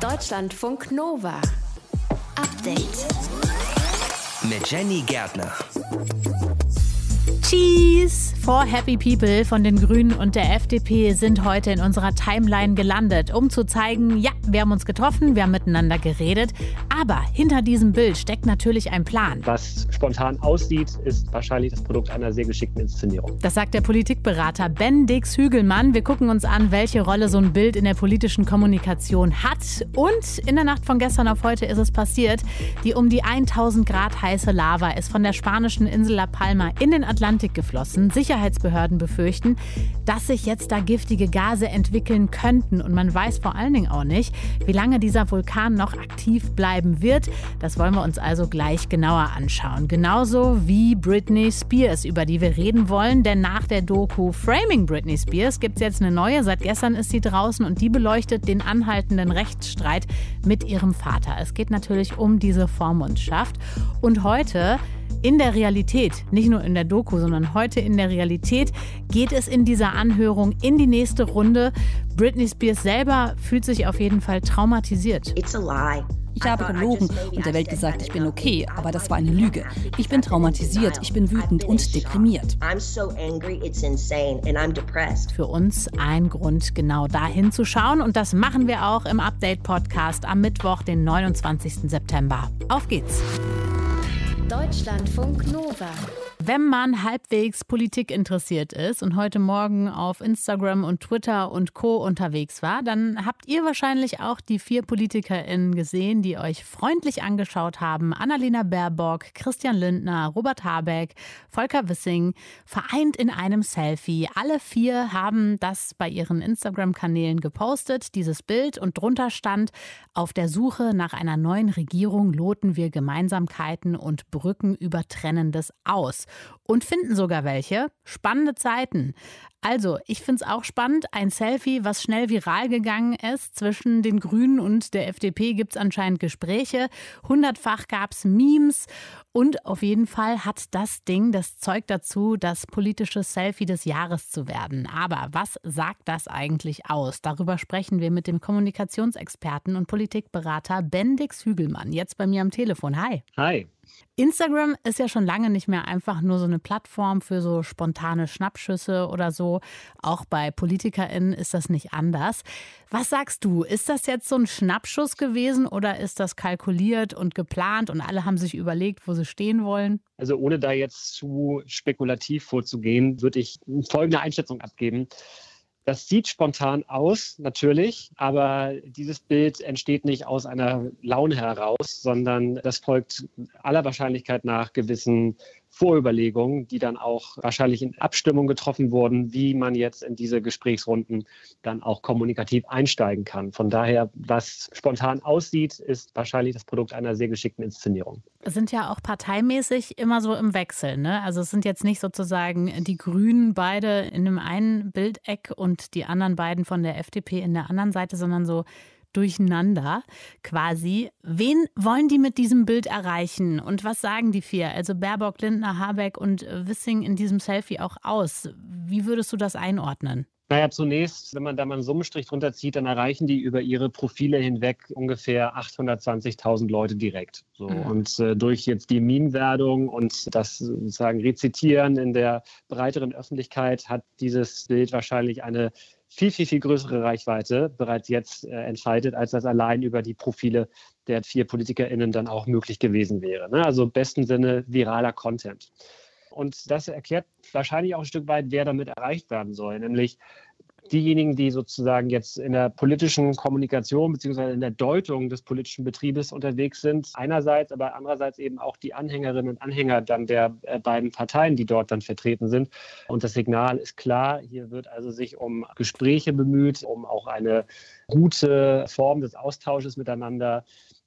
Deutschlandfunk Nova. Update. Mit Jenny Gärtner. Cheese for Happy People von den Grünen und der FDP sind heute in unserer Timeline gelandet, um zu zeigen, ja, wir haben uns getroffen, wir haben miteinander geredet, aber hinter diesem Bild steckt natürlich ein Plan. Was spontan aussieht, ist wahrscheinlich das Produkt einer sehr geschickten Inszenierung. Das sagt der Politikberater Ben Dix Hügelmann. Wir gucken uns an, welche Rolle so ein Bild in der politischen Kommunikation hat. Und in der Nacht von gestern auf heute ist es passiert. Die um die 1000 Grad heiße Lava ist von der spanischen Insel La Palma in den Atlantik geflossen. Sicherheitsbehörden befürchten, dass sich jetzt da giftige Gase entwickeln könnten. Und man weiß vor allen Dingen auch nicht, wie lange dieser Vulkan noch aktiv bleiben wird. Das wollen wir uns also gleich genauer anschauen. Genauso wie Britney Spears, über die wir reden wollen. Denn nach der Doku Framing Britney Spears gibt es jetzt eine neue. Seit gestern ist sie draußen und die beleuchtet den anhaltenden Rechtsstreit mit ihrem Vater. Es geht natürlich um diese Vormundschaft. Und heute in der Realität, nicht nur in der Doku, sondern heute in der Realität, geht es in dieser Anhörung in die nächste Runde. Britney Spears selber fühlt sich auf jeden Fall traumatisiert. It's a lie. Ich habe gelogen und der Welt gesagt, ich bin okay, aber das war eine Lüge. Ich bin traumatisiert, ich bin wütend und deprimiert. Für uns ein Grund, genau dahin zu schauen und das machen wir auch im Update-Podcast am Mittwoch, den 29. September. Auf geht's! Deutschlandfunk Nova. Wenn man halbwegs Politik interessiert ist und heute Morgen auf Instagram und Twitter und Co. unterwegs war, dann habt ihr wahrscheinlich auch die vier PolitikerInnen gesehen, die euch freundlich angeschaut haben. Annalena Baerbock, Christian Lindner, Robert Habeck, Volker Wissing, vereint in einem Selfie. Alle vier haben das bei ihren Instagram-Kanälen gepostet, dieses Bild, und drunter stand, auf der Suche nach einer neuen Regierung loten wir Gemeinsamkeiten und Brücken über Trennendes aus und finden sogar welche. Spannende Zeiten. Also, ich finde es auch spannend. Ein Selfie, was schnell viral gegangen ist. Zwischen den Grünen und der FDP gibt es anscheinend Gespräche. Hundertfach gab es Memes. Und auf jeden Fall hat das Ding das Zeug dazu, das politische Selfie des Jahres zu werden. Aber was sagt das eigentlich aus? Darüber sprechen wir mit dem Kommunikationsexperten und Politikberater Bendix Hügelmann. Jetzt bei mir am Telefon. Hi. Hi. Instagram ist ja schon lange nicht mehr einfach nur so eine Plattform für so spontane Schnappschüsse oder so. Auch bei PolitikerInnen ist das nicht anders. Was sagst du? Ist das jetzt so ein Schnappschuss gewesen oder ist das kalkuliert und geplant und alle haben sich überlegt, wo sie stehen wollen? Also ohne da jetzt zu spekulativ vorzugehen, würde ich folgende Einschätzung abgeben. Das sieht spontan aus, natürlich, aber dieses Bild entsteht nicht aus einer Laune heraus, sondern das folgt aller Wahrscheinlichkeit nach gewissen Vorüberlegungen, die dann auch wahrscheinlich in Abstimmung getroffen wurden, wie man jetzt in diese Gesprächsrunden dann auch kommunikativ einsteigen kann. Von daher, was spontan aussieht, ist wahrscheinlich das Produkt einer sehr geschickten Inszenierung. Sind ja auch parteimäßig immer so im Wechsel. Ne? Also es sind jetzt nicht sozusagen die Grünen beide in dem einen Bildeck und die anderen beiden von der FDP in der anderen Seite, sondern so durcheinander quasi. Wen wollen die mit diesem Bild erreichen und was sagen die vier? Also Baerbock, Lindner, Habeck und Wissing in diesem Selfie auch aus. Wie würdest du das einordnen? Naja, zunächst, wenn man da mal einen Summenstrich drunter zieht, dann erreichen die über ihre Profile hinweg ungefähr 820.000 Leute direkt. So. Mhm. Und äh, durch jetzt die Meme-Werdung und das sozusagen Rezitieren in der breiteren Öffentlichkeit hat dieses Bild wahrscheinlich eine viel, viel, viel größere Reichweite bereits jetzt äh, entscheidet, als das allein über die Profile der vier PolitikerInnen dann auch möglich gewesen wäre. Ne? Also im besten Sinne viraler Content. Und das erklärt wahrscheinlich auch ein Stück weit, wer damit erreicht werden soll, nämlich diejenigen, die sozusagen jetzt in der politischen Kommunikation bzw. in der Deutung des politischen Betriebes unterwegs sind, einerseits, aber andererseits eben auch die Anhängerinnen und Anhänger dann der äh, beiden Parteien, die dort dann vertreten sind. Und das Signal ist klar, hier wird also sich um Gespräche bemüht, um auch eine gute Form des Austausches miteinander.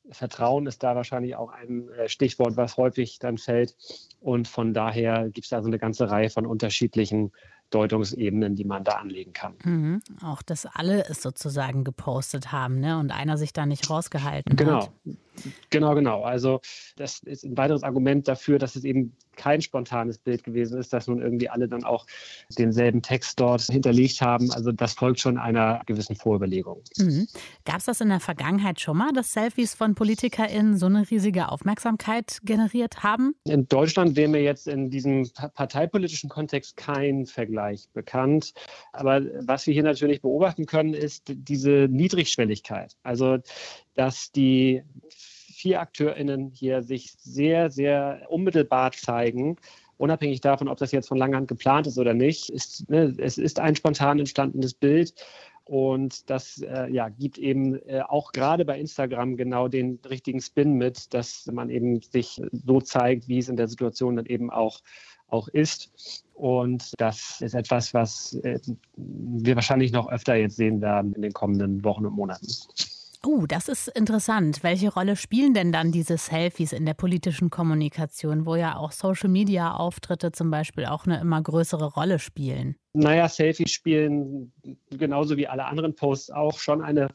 Vertrauen ist da wahrscheinlich auch ein äh, Stichwort, was häufig dann fällt. Und von daher gibt es also eine ganze Reihe von unterschiedlichen Deutungsebenen, die man da anlegen kann. Mhm. Auch, dass alle es sozusagen gepostet haben ne? und einer sich da nicht rausgehalten genau. hat. Genau. Genau, genau. Also das ist ein weiteres Argument dafür, dass es eben kein spontanes Bild gewesen ist, dass nun irgendwie alle dann auch denselben Text dort hinterlegt haben. Also das folgt schon einer gewissen Vorüberlegung. Mhm. Gab es das in der Vergangenheit schon mal, dass Selfies von PolitikerInnen so eine riesige Aufmerksamkeit generiert haben? In Deutschland wäre mir jetzt in diesem parteipolitischen Kontext kein Vergleich bekannt. Aber was wir hier natürlich beobachten können, ist diese Niedrigschwelligkeit. Also dass die vier AkteurInnen hier sich sehr, sehr unmittelbar zeigen unabhängig davon, ob das jetzt von langer Hand geplant ist oder nicht, ist, ne, es ist ein spontan entstandenes Bild. Und das äh, ja, gibt eben äh, auch gerade bei Instagram genau den richtigen Spin mit, dass man eben sich so zeigt, wie es in der Situation dann eben auch, auch ist. Und das ist etwas, was äh, wir wahrscheinlich noch öfter jetzt sehen werden in den kommenden Wochen und Monaten. Oh, das ist interessant. Welche Rolle spielen denn dann diese Selfies in der politischen Kommunikation, wo ja auch Social-Media-Auftritte zum Beispiel auch eine immer größere Rolle spielen? Naja, Selfies spielen genauso wie alle anderen Posts auch schon eine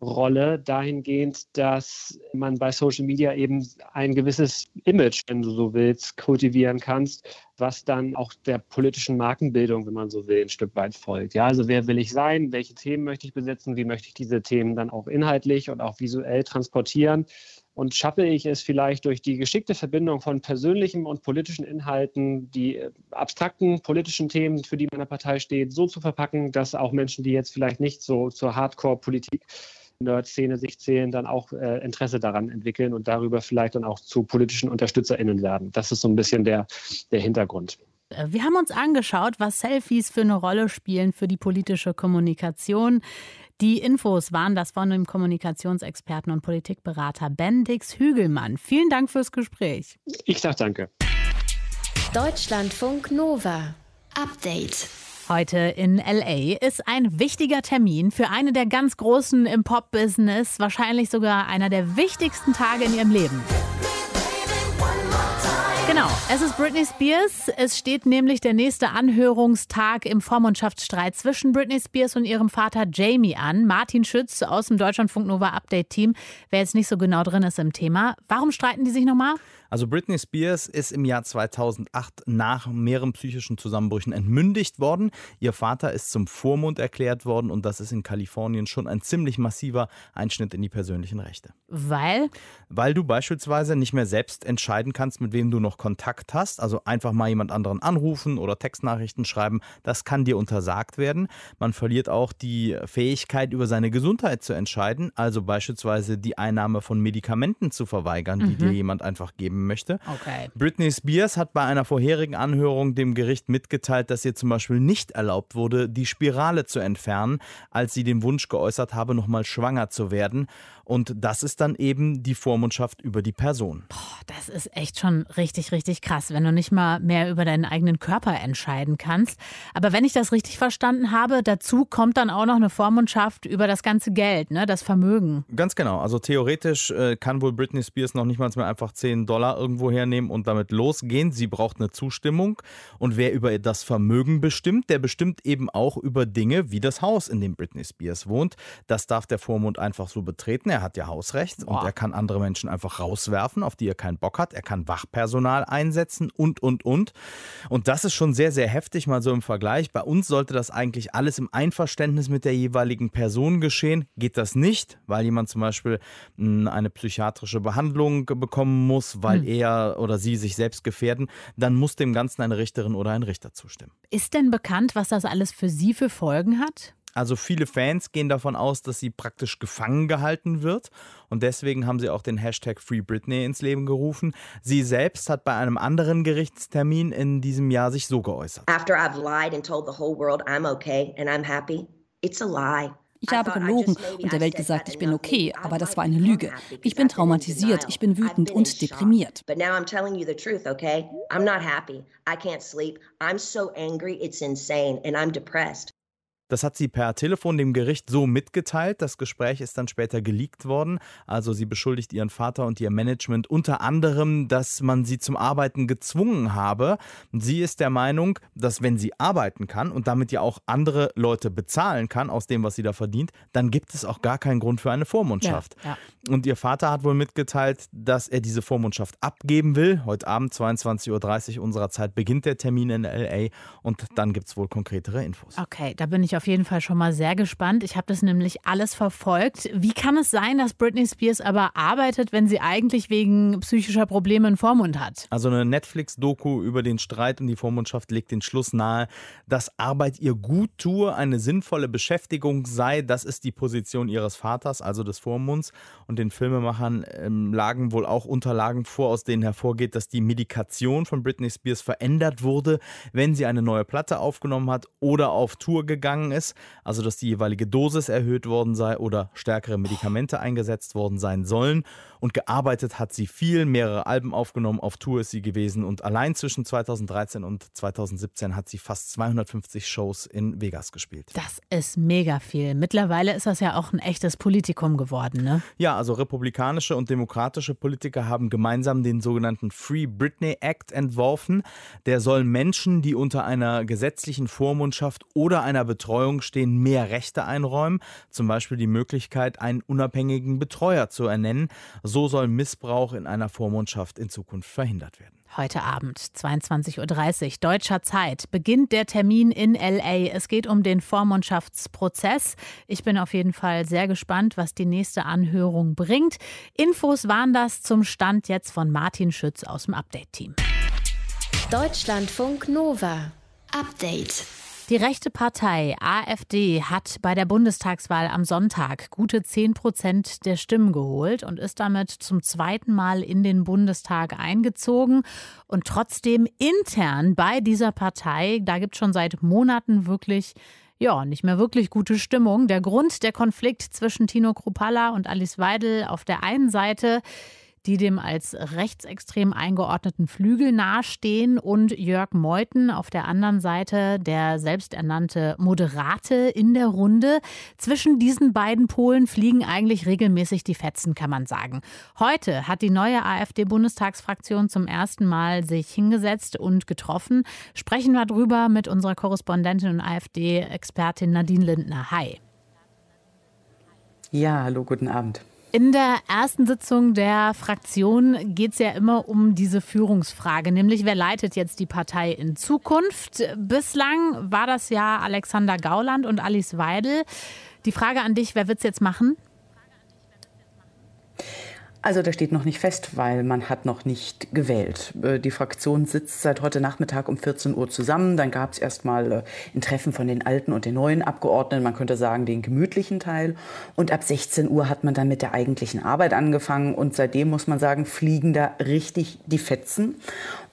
Rolle dahingehend, dass man bei Social Media eben ein gewisses Image, wenn du so willst, kultivieren kannst, was dann auch der politischen Markenbildung, wenn man so will, ein Stück weit folgt. Ja, also wer will ich sein? Welche Themen möchte ich besetzen? Wie möchte ich diese Themen dann auch inhaltlich und auch visuell transportieren? Und schaffe ich es vielleicht durch die geschickte Verbindung von persönlichen und politischen Inhalten, die abstrakten politischen Themen, für die meine Partei steht, so zu verpacken, dass auch Menschen, die jetzt vielleicht nicht so zur Hardcore-Politik Nerd-Szene sich zählen, dann auch äh, Interesse daran entwickeln und darüber vielleicht dann auch zu politischen UnterstützerInnen werden. Das ist so ein bisschen der, der Hintergrund. Äh, wir haben uns angeschaut, was Selfies für eine Rolle spielen für die politische Kommunikation. Die Infos waren das von dem Kommunikationsexperten und Politikberater Bendix Hügelmann. Vielen Dank fürs Gespräch. Ich sage danke. Deutschlandfunk Nova. Update. Heute in LA ist ein wichtiger Termin für eine der ganz Großen im Pop-Business, wahrscheinlich sogar einer der wichtigsten Tage in ihrem Leben. Genau, es ist Britney Spears. Es steht nämlich der nächste Anhörungstag im Vormundschaftsstreit zwischen Britney Spears und ihrem Vater Jamie an. Martin Schütz aus dem Deutschlandfunk Nova Update Team, wer jetzt nicht so genau drin ist im Thema. Warum streiten die sich nochmal? Also Britney Spears ist im Jahr 2008 nach mehreren psychischen Zusammenbrüchen entmündigt worden. Ihr Vater ist zum Vormund erklärt worden und das ist in Kalifornien schon ein ziemlich massiver Einschnitt in die persönlichen Rechte. Weil? Weil du beispielsweise nicht mehr selbst entscheiden kannst, mit wem du noch Kontakt hast. Also einfach mal jemand anderen anrufen oder Textnachrichten schreiben. Das kann dir untersagt werden. Man verliert auch die Fähigkeit, über seine Gesundheit zu entscheiden. Also beispielsweise die Einnahme von Medikamenten zu verweigern, die mhm. dir jemand einfach geben möchte. Okay. Britney Spears hat bei einer vorherigen Anhörung dem Gericht mitgeteilt, dass ihr zum Beispiel nicht erlaubt wurde, die Spirale zu entfernen, als sie den Wunsch geäußert habe, nochmal schwanger zu werden. Und das ist dann eben die Vormundschaft über die Person. Boah, das ist echt schon richtig, richtig krass, wenn du nicht mal mehr über deinen eigenen Körper entscheiden kannst. Aber wenn ich das richtig verstanden habe, dazu kommt dann auch noch eine Vormundschaft über das ganze Geld, ne, das Vermögen. Ganz genau. Also theoretisch äh, kann wohl Britney Spears noch nicht mal mehr einfach 10 Dollar irgendwo hernehmen und damit losgehen. Sie braucht eine Zustimmung. Und wer über das Vermögen bestimmt, der bestimmt eben auch über Dinge wie das Haus, in dem Britney Spears wohnt. Das darf der Vormund einfach so betreten er hat ja Hausrecht Boah. und er kann andere Menschen einfach rauswerfen, auf die er keinen Bock hat. Er kann Wachpersonal einsetzen und, und, und. Und das ist schon sehr, sehr heftig, mal so im Vergleich. Bei uns sollte das eigentlich alles im Einverständnis mit der jeweiligen Person geschehen. Geht das nicht, weil jemand zum Beispiel hm, eine psychiatrische Behandlung bekommen muss, weil hm. er oder sie sich selbst gefährden, dann muss dem Ganzen eine Richterin oder ein Richter zustimmen. Ist denn bekannt, was das alles für Sie für Folgen hat? Also viele Fans gehen davon aus, dass sie praktisch gefangen gehalten wird und deswegen haben sie auch den Hashtag Free Britney ins Leben gerufen. Sie selbst hat bei einem anderen Gerichtstermin in diesem Jahr sich so geäußert. After I've lied and told the whole world I'm okay and I'm happy, it's a lie. Ich habe gelogen und der Welt gesagt, ich bin okay, aber das war eine Lüge. Ich bin traumatisiert, ich bin wütend und deprimiert. Das hat sie per Telefon dem Gericht so mitgeteilt. Das Gespräch ist dann später geleakt worden. Also sie beschuldigt ihren Vater und ihr Management unter anderem, dass man sie zum Arbeiten gezwungen habe. Sie ist der Meinung, dass wenn sie arbeiten kann und damit ja auch andere Leute bezahlen kann aus dem, was sie da verdient, dann gibt es auch gar keinen Grund für eine Vormundschaft. Ja, ja. Und ihr Vater hat wohl mitgeteilt, dass er diese Vormundschaft abgeben will. Heute Abend 22.30 Uhr unserer Zeit beginnt der Termin in LA und dann gibt es wohl konkretere Infos. Okay, da bin ich auf jeden Fall schon mal sehr gespannt. Ich habe das nämlich alles verfolgt. Wie kann es sein, dass Britney Spears aber arbeitet, wenn sie eigentlich wegen psychischer Probleme einen Vormund hat? Also eine Netflix-Doku über den Streit und die Vormundschaft legt den Schluss nahe, dass Arbeit ihr gut tue, eine sinnvolle Beschäftigung sei. Das ist die Position ihres Vaters, also des Vormunds. Und den Filmemachern ähm, lagen wohl auch Unterlagen vor, aus denen hervorgeht, dass die Medikation von Britney Spears verändert wurde, wenn sie eine neue Platte aufgenommen hat oder auf Tour gegangen ist also dass die jeweilige Dosis erhöht worden sei oder stärkere Medikamente eingesetzt worden sein sollen. Und gearbeitet hat sie viel, mehrere Alben aufgenommen, auf Tour ist sie gewesen und allein zwischen 2013 und 2017 hat sie fast 250 Shows in Vegas gespielt. Das ist mega viel. Mittlerweile ist das ja auch ein echtes Politikum geworden, ne? Ja, also republikanische und demokratische Politiker haben gemeinsam den sogenannten Free Britney Act entworfen. Der soll Menschen, die unter einer gesetzlichen Vormundschaft oder einer Betreuung stehen, mehr Rechte einräumen. Zum Beispiel die Möglichkeit, einen unabhängigen Betreuer zu ernennen. So soll Missbrauch in einer Vormundschaft in Zukunft verhindert werden. Heute Abend, 22.30 Uhr deutscher Zeit, beginnt der Termin in LA. Es geht um den Vormundschaftsprozess. Ich bin auf jeden Fall sehr gespannt, was die nächste Anhörung bringt. Infos waren das zum Stand jetzt von Martin Schütz aus dem Update-Team. Deutschlandfunk Nova. Update. Die rechte Partei AfD hat bei der Bundestagswahl am Sonntag gute 10 Prozent der Stimmen geholt und ist damit zum zweiten Mal in den Bundestag eingezogen. Und trotzdem intern bei dieser Partei, da gibt es schon seit Monaten wirklich ja, nicht mehr wirklich gute Stimmung. Der Grund, der Konflikt zwischen Tino Kruppalla und Alice Weidel auf der einen Seite, die dem als rechtsextrem eingeordneten Flügel nahestehen und Jörg Meuthen auf der anderen Seite, der selbsternannte Moderate in der Runde. Zwischen diesen beiden Polen fliegen eigentlich regelmäßig die Fetzen, kann man sagen. Heute hat die neue AfD-Bundestagsfraktion zum ersten Mal sich hingesetzt und getroffen. Sprechen wir drüber mit unserer Korrespondentin und AfD-Expertin Nadine Lindner. Hi. Ja, hallo, guten Abend. In der ersten Sitzung der Fraktion geht es ja immer um diese Führungsfrage, nämlich wer leitet jetzt die Partei in Zukunft. Bislang war das ja Alexander Gauland und Alice Weidel. Die Frage an dich, wer wird es jetzt machen? Also das steht noch nicht fest, weil man hat noch nicht gewählt. Äh, die Fraktion sitzt seit heute Nachmittag um 14 Uhr zusammen. Dann gab es erstmal äh, ein Treffen von den alten und den neuen Abgeordneten, man könnte sagen den gemütlichen Teil. Und ab 16 Uhr hat man dann mit der eigentlichen Arbeit angefangen. Und seitdem muss man sagen, fliegen da richtig die Fetzen.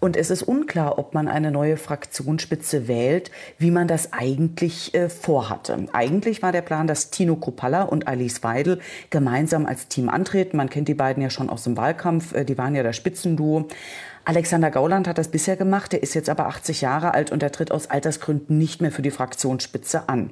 Und es ist unklar, ob man eine neue Fraktionsspitze wählt, wie man das eigentlich äh, vorhatte. Eigentlich war der Plan, dass Tino Kruppalla und Alice Weidel gemeinsam als Team antreten. Man kennt die beiden ja schon aus dem Wahlkampf. Äh, die waren ja das Spitzenduo. Alexander Gauland hat das bisher gemacht. Er ist jetzt aber 80 Jahre alt und er tritt aus Altersgründen nicht mehr für die Fraktionsspitze an.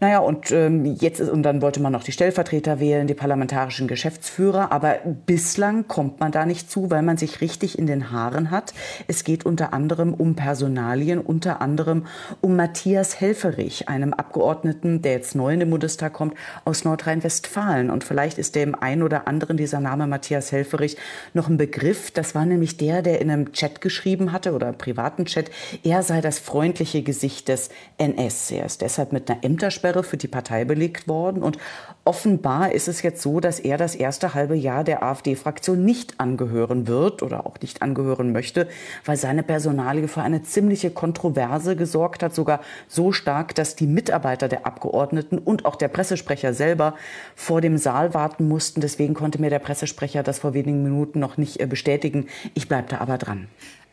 Naja, und ähm, jetzt ist, und dann wollte man noch die Stellvertreter wählen, die parlamentarischen Geschäftsführer, aber bislang kommt man da nicht zu, weil man sich richtig in den Haaren hat. Es geht unter anderem um Personalien, unter anderem um Matthias Helferich, einem Abgeordneten, der jetzt neu in den Bundestag kommt, aus Nordrhein-Westfalen. Und vielleicht ist dem einen oder anderen dieser Name Matthias Helferich noch ein Begriff. Das war nämlich der, der in einem Chat geschrieben hatte oder privaten Chat, er sei das freundliche Gesicht des NS. Er ist deshalb mit einer Ämtersperre Ausgangssperre für die Partei belegt worden. Und offenbar ist es jetzt so, dass er das erste halbe Jahr der AfD-Fraktion nicht angehören wird oder auch nicht angehören möchte, weil seine Personalie für eine ziemliche Kontroverse gesorgt hat, sogar so stark, dass die Mitarbeiter der Abgeordneten und auch der Pressesprecher selber vor dem Saal warten mussten. Deswegen konnte mir der Pressesprecher das vor wenigen Minuten noch nicht äh, bestätigen. Ich bleibe da aber dran.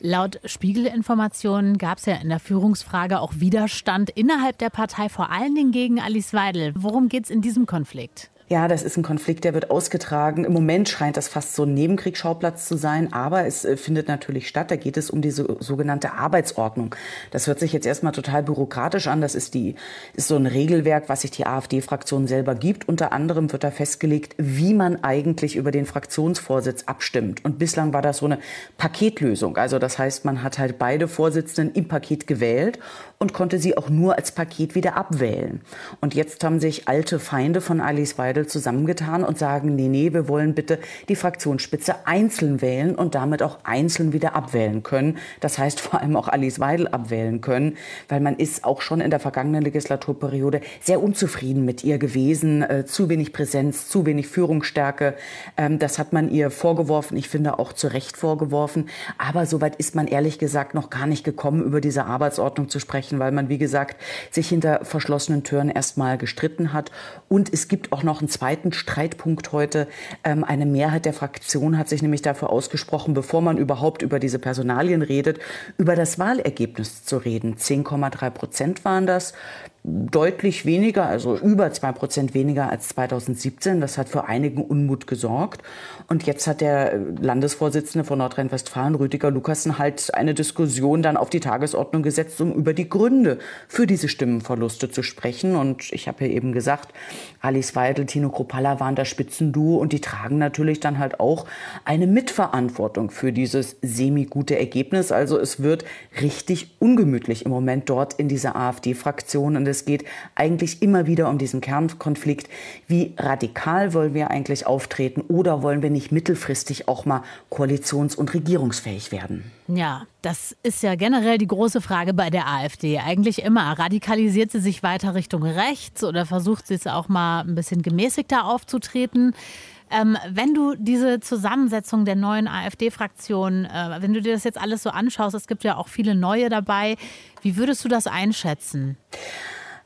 Laut Spiegelinformationen gab es ja in der Führungsfrage auch Widerstand innerhalb der Partei, vor allen Dingen gegen Alice Weidel. Worum geht es in diesem Konflikt? Ja, das ist ein Konflikt, der wird ausgetragen. Im Moment scheint das fast so ein Nebenkriegsschauplatz zu sein, aber es äh, findet natürlich statt. Da geht es um diese sogenannte Arbeitsordnung. Das hört sich jetzt erstmal total bürokratisch an. Das ist, die, ist so ein Regelwerk, was sich die AfD-Fraktion selber gibt. Unter anderem wird da festgelegt, wie man eigentlich über den Fraktionsvorsitz abstimmt. Und bislang war das so eine Paketlösung. Also das heißt, man hat halt beide Vorsitzenden im Paket gewählt und konnte sie auch nur als Paket wieder abwählen. Und jetzt haben sich alte Feinde von Alice Weidel zusammengetan und sagen, nee, nee, wir wollen bitte die Fraktionsspitze einzeln wählen und damit auch einzeln wieder abwählen können. Das heißt vor allem auch Alice Weidel abwählen können, weil man ist auch schon in der vergangenen Legislaturperiode sehr unzufrieden mit ihr gewesen. Äh, zu wenig Präsenz, zu wenig Führungsstärke. Ähm, das hat man ihr vorgeworfen. Ich finde auch zu Recht vorgeworfen. Aber soweit ist man ehrlich gesagt noch gar nicht gekommen, über diese Arbeitsordnung zu sprechen sprechen, weil man, wie gesagt, sich hinter verschlossenen Türen erstmal gestritten hat. Und es gibt auch noch einen zweiten Streitpunkt heute. Ähm, eine Mehrheit der Fraktion hat sich nämlich dafür ausgesprochen, bevor man überhaupt über diese Personalien redet, über das Wahlergebnis zu reden. 10,3 Prozent waren das deutlich weniger, also über zwei Prozent weniger als 2017. Das hat für einigen Unmut gesorgt. Und jetzt hat der Landesvorsitzende von Nordrhein-Westfalen, Rüdiger Lukassen, halt eine Diskussion dann auf die Tagesordnung gesetzt, um über die Gründe für diese Stimmenverluste zu sprechen. Und ich habe ja eben gesagt, Alice Weidel, Tino Kropalla waren das Spitzenduo und die tragen natürlich dann halt auch eine Mitverantwortung für dieses semi-gute Ergebnis. Also es wird richtig ungemütlich im Moment dort in dieser AfD-Fraktion. Und es geht eigentlich immer wieder um diesen Kernkonflikt. Wie radikal wollen wir eigentlich auftreten oder wollen wir nicht mittelfristig auch mal koalitions- und regierungsfähig werden? Ja, das ist ja generell die große Frage bei der AfD. Eigentlich immer. Radikalisiert sie sich weiter Richtung rechts oder versucht sie es auch mal ein bisschen gemäßigter aufzutreten? Ähm, wenn du diese Zusammensetzung der neuen AfD-Fraktion, äh, wenn du dir das jetzt alles so anschaust, es gibt ja auch viele neue dabei, wie würdest du das einschätzen?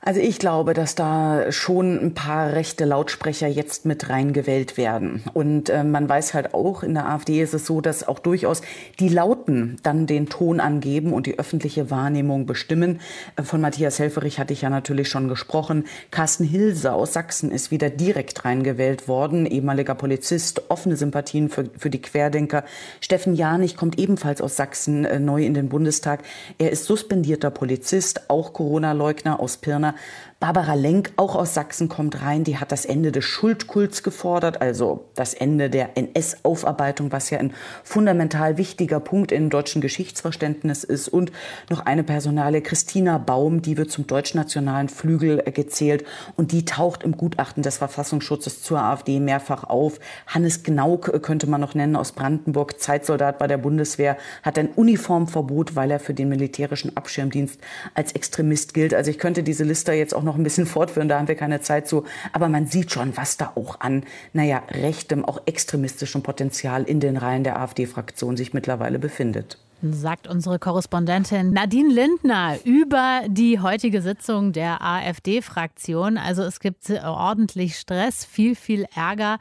Also ich glaube, dass da schon ein paar rechte Lautsprecher jetzt mit reingewählt werden. Und äh, man weiß halt auch, in der AfD ist es so, dass auch durchaus die Lauten dann den Ton angeben und die öffentliche Wahrnehmung bestimmen. Äh, von Matthias Helferich hatte ich ja natürlich schon gesprochen. Carsten Hilse aus Sachsen ist wieder direkt reingewählt worden, ehemaliger Polizist, offene Sympathien für, für die Querdenker. Steffen Janich kommt ebenfalls aus Sachsen äh, neu in den Bundestag. Er ist suspendierter Polizist, auch Corona-Leugner aus Pirna na Barbara Lenk, auch aus Sachsen, kommt rein. Die hat das Ende des Schuldkults gefordert, also das Ende der NS-Aufarbeitung, was ja ein fundamental wichtiger Punkt im deutschen Geschichtsverständnis ist. Und noch eine Personale, Christina Baum, die wird zum deutschnationalen Flügel gezählt und die taucht im Gutachten des Verfassungsschutzes zur AfD mehrfach auf. Hannes Gnauk könnte man noch nennen aus Brandenburg, Zeitsoldat bei der Bundeswehr, hat ein Uniformverbot, weil er für den militärischen Abschirmdienst als Extremist gilt. Also ich könnte diese Liste jetzt auch noch ein bisschen fortführen, da haben wir keine Zeit zu. Aber man sieht schon, was da auch an, naja, rechtem, auch extremistischem Potenzial in den Reihen der AfD-Fraktion sich mittlerweile befindet sagt unsere Korrespondentin Nadine Lindner über die heutige Sitzung der AfD-Fraktion. Also es gibt ordentlich Stress, viel, viel Ärger,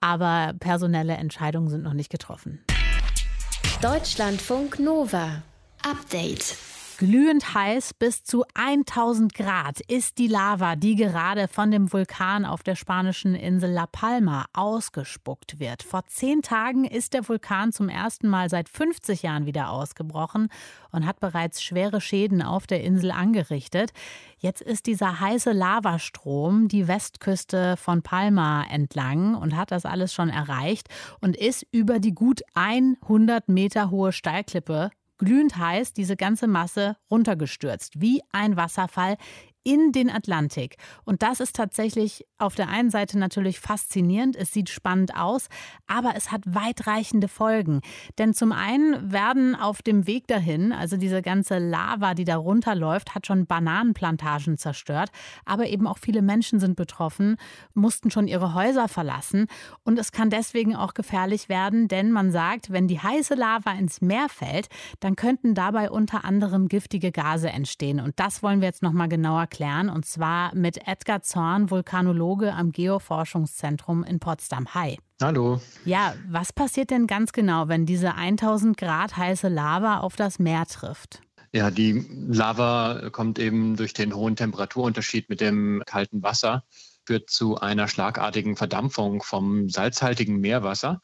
aber personelle Entscheidungen sind noch nicht getroffen. Deutschlandfunk Nova. Update. Glühend heiß bis zu 1000 Grad ist die Lava, die gerade von dem Vulkan auf der spanischen Insel La Palma ausgespuckt wird. Vor zehn Tagen ist der Vulkan zum ersten Mal seit 50 Jahren wieder ausgebrochen und hat bereits schwere Schäden auf der Insel angerichtet. Jetzt ist dieser heiße Lavastrom die Westküste von Palma entlang und hat das alles schon erreicht und ist über die gut 100 Meter hohe Steilklippe glühend heiß diese ganze Masse runtergestürzt, wie ein Wasserfall in den Atlantik. Und das ist tatsächlich auf der einen Seite natürlich faszinierend, es sieht spannend aus, aber es hat weitreichende Folgen. Denn zum einen werden auf dem Weg dahin, also diese ganze Lava, die da runterläuft, hat schon Bananenplantagen zerstört, aber eben auch viele Menschen sind betroffen, mussten schon ihre Häuser verlassen. Und es kann deswegen auch gefährlich werden, denn man sagt, wenn die heiße Lava ins Meer fällt, dann könnten dabei unter anderem giftige Gase entstehen. Und das wollen wir jetzt nochmal genauer klären, und zwar mit Edgar Zorn, Vulkanologe am Geoforschungszentrum in Potsdam. Hi. Hallo. Ja, was passiert denn ganz genau, wenn diese 1000 Grad heiße Lava auf das Meer trifft? Ja, die Lava kommt eben durch den hohen Temperaturunterschied mit dem kalten Wasser führt zu einer schlagartigen Verdampfung vom salzhaltigen Meerwasser.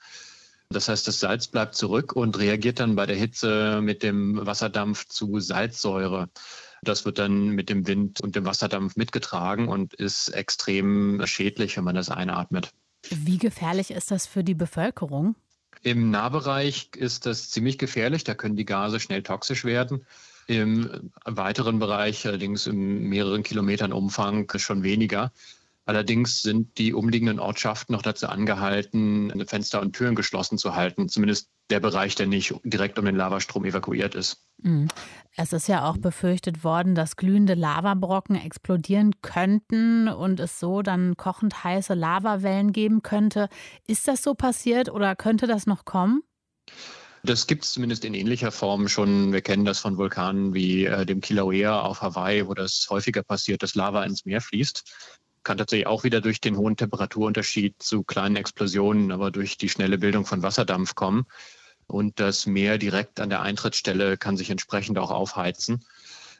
Das heißt, das Salz bleibt zurück und reagiert dann bei der Hitze mit dem Wasserdampf zu Salzsäure. Das wird dann mit dem Wind und dem Wasserdampf mitgetragen und ist extrem schädlich, wenn man das einatmet. Wie gefährlich ist das für die Bevölkerung? Im Nahbereich ist das ziemlich gefährlich. Da können die Gase schnell toxisch werden. Im weiteren Bereich, allerdings in mehreren Kilometern Umfang, schon weniger. Allerdings sind die umliegenden Ortschaften noch dazu angehalten, Fenster und Türen geschlossen zu halten, zumindest der Bereich, der nicht direkt um den Lavastrom evakuiert ist. Mhm. Es ist ja auch befürchtet worden, dass glühende Lavabrocken explodieren könnten und es so dann kochend heiße Lavawellen geben könnte. Ist das so passiert oder könnte das noch kommen? Das gibt es zumindest in ähnlicher Form schon. Wir kennen das von Vulkanen wie äh, dem Kilauea auf Hawaii, wo das häufiger passiert, dass Lava ins Meer fließt kann tatsächlich auch wieder durch den hohen Temperaturunterschied zu kleinen Explosionen, aber durch die schnelle Bildung von Wasserdampf kommen. Und das Meer direkt an der Eintrittsstelle kann sich entsprechend auch aufheizen.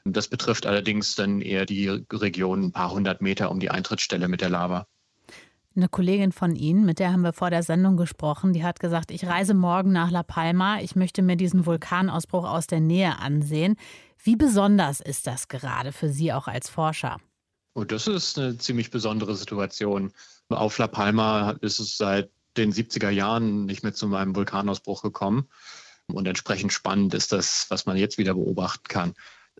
Das betrifft allerdings dann eher die Region ein paar hundert Meter um die Eintrittsstelle mit der Lava. Eine Kollegin von Ihnen, mit der haben wir vor der Sendung gesprochen, die hat gesagt, ich reise morgen nach La Palma, ich möchte mir diesen Vulkanausbruch aus der Nähe ansehen. Wie besonders ist das gerade für Sie auch als Forscher? Und das ist eine ziemlich besondere Situation. Auf La Palma ist es seit den 70er Jahren nicht mehr zu einem Vulkanausbruch gekommen. Und entsprechend spannend ist das, was man jetzt wieder beobachten kann.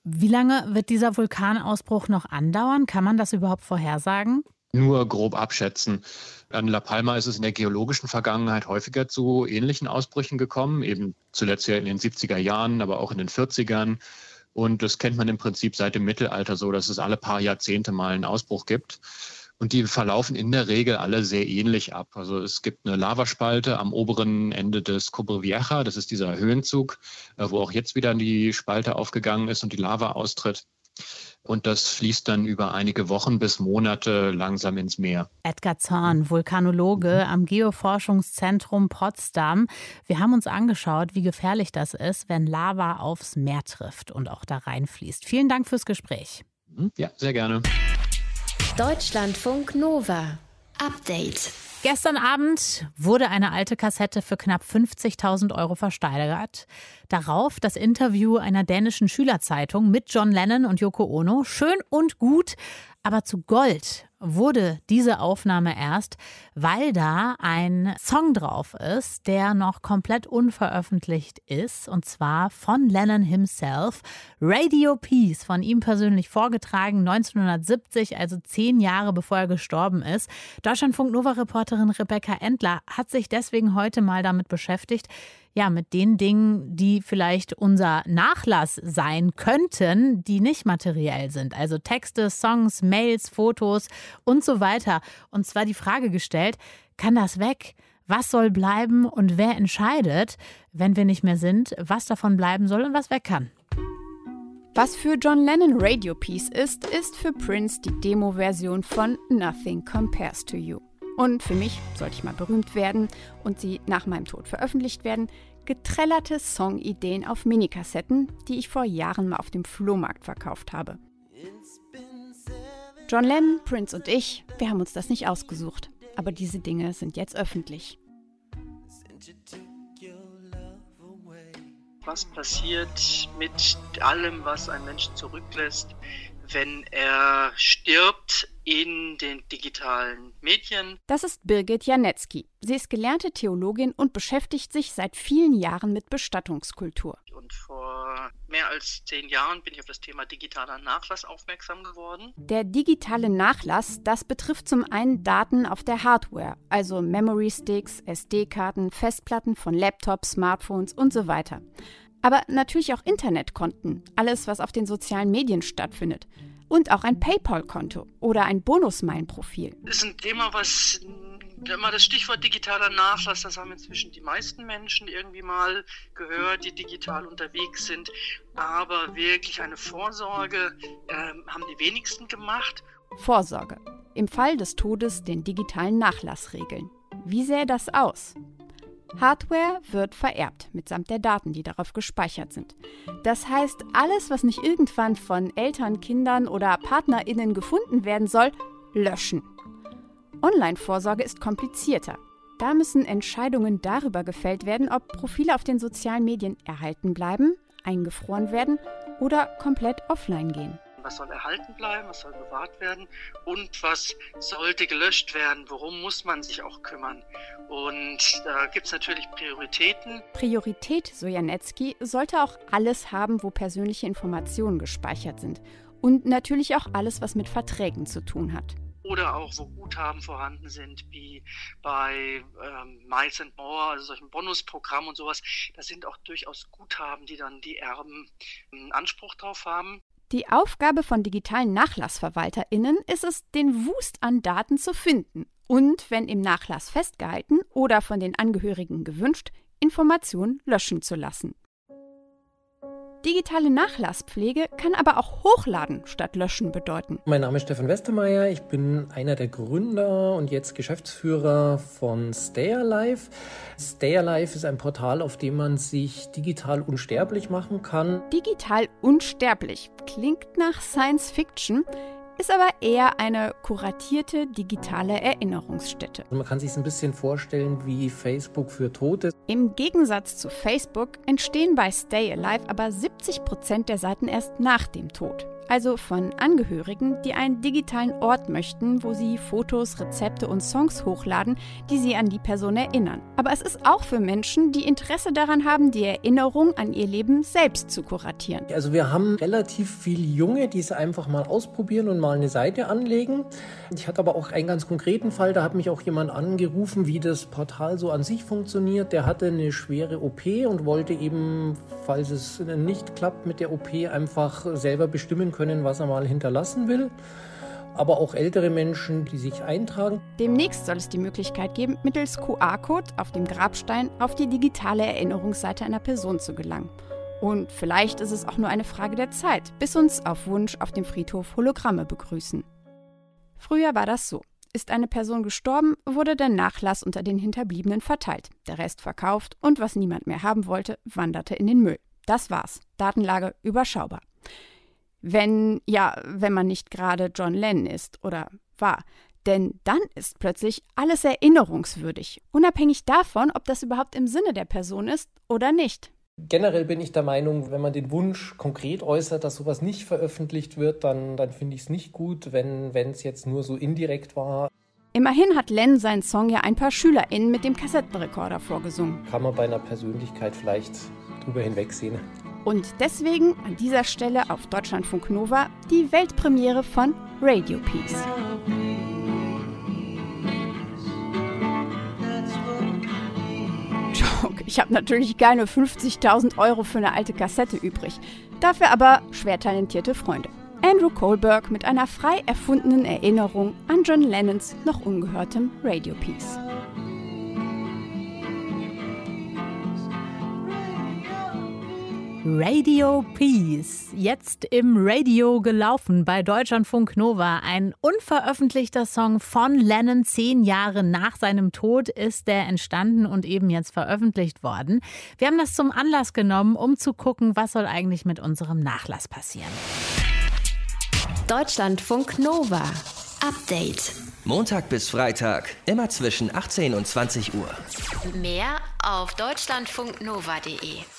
Wie lange wird dieser Vulkanausbruch noch andauern? Kann man das überhaupt vorhersagen? Nur grob abschätzen. An La Palma ist es in der geologischen Vergangenheit häufiger zu ähnlichen Ausbrüchen gekommen, eben zuletzt ja in den 70er Jahren, aber auch in den 40ern. Und das kennt man im Prinzip seit dem Mittelalter so, dass es alle paar Jahrzehnte mal einen Ausbruch gibt. Und die verlaufen in der Regel alle sehr ähnlich ab. Also es gibt eine Lavaspalte am oberen Ende des Cobra Vieja, das ist dieser Höhenzug, äh, wo auch jetzt wieder die Spalte aufgegangen ist und die Lava austritt und das fließt dann über einige Wochen bis Monate langsam ins Meer. Edgar Zorn, Vulkanologe am Geoforschungszentrum Potsdam. Wir haben uns angeschaut, wie gefährlich das ist, wenn Lava aufs Meer trifft und auch da reinfließt. Vielen Dank fürs Gespräch. Mhm. Ja, sehr gerne. Deutschlandfunk Nova. Update. Gestern Abend wurde eine alte Kassette für knapp 50.000 Euro versteigert. Darauf das Interview einer dänischen Schülerzeitung mit John Lennon und Yoko Ono. Schön und gut, aber zu Gold wurde diese Aufnahme erst, weil da ein Song drauf ist, der noch komplett unveröffentlicht ist, und zwar von Lennon himself. Radio Peace, von ihm persönlich vorgetragen, 1970, also zehn Jahre bevor er gestorben ist. Deutschlandfunk Nova-Reporterin Rebecca Endler hat sich deswegen heute mal damit beschäftigt, ja, mit den Dingen, die vielleicht unser Nachlass sein könnten, die nicht materiell sind. Also Texte, Songs, Mails, Fotos und so weiter. Und zwar die Frage gestellt, kann das weg? Was soll bleiben und wer entscheidet, wenn wir nicht mehr sind, was davon bleiben soll und was weg kann? Was für John Lennon Radio Piece ist, ist für Prince die Demo-Version von Nothing Compares to You. Und für mich, sollte ich mal berühmt werden und sie nach meinem Tod veröffentlicht werden, getrellerte Songideen auf Minikassetten, die ich vor Jahren mal auf dem Flohmarkt verkauft habe. John Lennon, Prince und ich, wir haben uns das nicht ausgesucht, aber diese Dinge sind jetzt öffentlich. Was passiert mit allem, was ein Mensch zurücklässt, wenn er stirbt in den digitalen Medien. Das ist Birgit Janetzki. Sie ist gelernte Theologin und beschäftigt sich seit vielen Jahren mit Bestattungskultur. Und vor mehr als zehn Jahren bin ich auf das Thema digitaler Nachlass aufmerksam geworden. Der digitale Nachlass, das betrifft zum einen Daten auf der Hardware, also Memory Sticks, SD-Karten, Festplatten von Laptops, Smartphones und so weiter. Aber natürlich auch Internetkonten, alles, was auf den sozialen Medien stattfindet. Und auch ein PayPal-Konto oder ein Bonusmeilen-Profil. Das ist ein Thema, was immer das Stichwort digitaler Nachlass, das haben inzwischen die meisten Menschen irgendwie mal gehört, die digital unterwegs sind. Aber wirklich eine Vorsorge äh, haben die wenigsten gemacht. Vorsorge. Im Fall des Todes den digitalen Nachlass regeln. Wie sähe das aus? Hardware wird vererbt, mitsamt der Daten, die darauf gespeichert sind. Das heißt, alles, was nicht irgendwann von Eltern, Kindern oder PartnerInnen gefunden werden soll, löschen. Online-Vorsorge ist komplizierter. Da müssen Entscheidungen darüber gefällt werden, ob Profile auf den sozialen Medien erhalten bleiben, eingefroren werden oder komplett offline gehen. Was soll erhalten bleiben, was soll bewahrt werden und was sollte gelöscht werden? Worum muss man sich auch kümmern? Und da gibt es natürlich Prioritäten. Priorität, so Janetzki, sollte auch alles haben, wo persönliche Informationen gespeichert sind. Und natürlich auch alles, was mit Verträgen zu tun hat oder auch wo Guthaben vorhanden sind, wie bei ähm, Miles and More, also solchen Bonusprogrammen und sowas. Da sind auch durchaus Guthaben, die dann die Erben einen Anspruch drauf haben. Die Aufgabe von digitalen NachlassverwalterInnen ist es, den Wust an Daten zu finden und, wenn im Nachlass festgehalten oder von den Angehörigen gewünscht, Informationen löschen zu lassen. Digitale Nachlasspflege kann aber auch Hochladen statt Löschen bedeuten. Mein Name ist Stefan Westermeier. Ich bin einer der Gründer und jetzt Geschäftsführer von Stay Alive. Stay Alive ist ein Portal, auf dem man sich digital unsterblich machen kann. Digital unsterblich klingt nach Science Fiction ist aber eher eine kuratierte digitale Erinnerungsstätte. Man kann sich ein bisschen vorstellen wie Facebook für Tote. Im Gegensatz zu Facebook entstehen bei Stay Alive aber 70 Prozent der Seiten erst nach dem Tod also von Angehörigen, die einen digitalen Ort möchten, wo sie Fotos, Rezepte und Songs hochladen, die sie an die Person erinnern. Aber es ist auch für Menschen, die Interesse daran haben, die Erinnerung an ihr Leben selbst zu kuratieren. Also wir haben relativ viele Junge, die es einfach mal ausprobieren und mal eine Seite anlegen. Ich hatte aber auch einen ganz konkreten Fall, da hat mich auch jemand angerufen, wie das Portal so an sich funktioniert. Der hatte eine schwere OP und wollte eben, falls es nicht klappt mit der OP, einfach selber bestimmen können, was er mal hinterlassen will. Aber auch ältere Menschen, die sich eintragen. Demnächst soll es die Möglichkeit geben, mittels QR-Code auf dem Grabstein auf die digitale Erinnerungsseite einer Person zu gelangen. Und vielleicht ist es auch nur eine Frage der Zeit, bis uns auf Wunsch auf dem Friedhof Hologramme begrüßen. Früher war das so. Ist eine Person gestorben, wurde der Nachlass unter den Hinterbliebenen verteilt, der Rest verkauft und was niemand mehr haben wollte, wanderte in den Müll. Das war's. Datenlage überschaubar wenn, ja, wenn man nicht gerade John Lennon ist oder war. Denn dann ist plötzlich alles erinnerungswürdig, unabhängig davon, ob das überhaupt im Sinne der Person ist oder nicht. Generell bin ich der Meinung, wenn man den Wunsch konkret äußert, dass sowas nicht veröffentlicht wird, dann, dann finde ich es nicht gut, wenn es jetzt nur so indirekt war. Immerhin hat Len seinen Song ja ein paar SchülerInnen mit dem Kassettenrekorder vorgesungen. Kann man bei einer Persönlichkeit vielleicht drüber hinwegsehen. Und deswegen an dieser Stelle auf Deutschlandfunk Nova die Weltpremiere von Radio Peace. Joke, ich habe natürlich keine 50.000 Euro für eine alte Kassette übrig. Dafür aber schwer talentierte Freunde. Andrew Kohlberg mit einer frei erfundenen Erinnerung an John Lennons noch ungehörtem Radio Piece. Radio Peace. Jetzt im Radio gelaufen bei Deutschlandfunk Nova. Ein unveröffentlichter Song von Lennon. Zehn Jahre nach seinem Tod ist der entstanden und eben jetzt veröffentlicht worden. Wir haben das zum Anlass genommen, um zu gucken, was soll eigentlich mit unserem Nachlass passieren. Deutschlandfunk Nova. Update. Montag bis Freitag, immer zwischen 18 und 20 Uhr. Mehr auf deutschlandfunknova.de.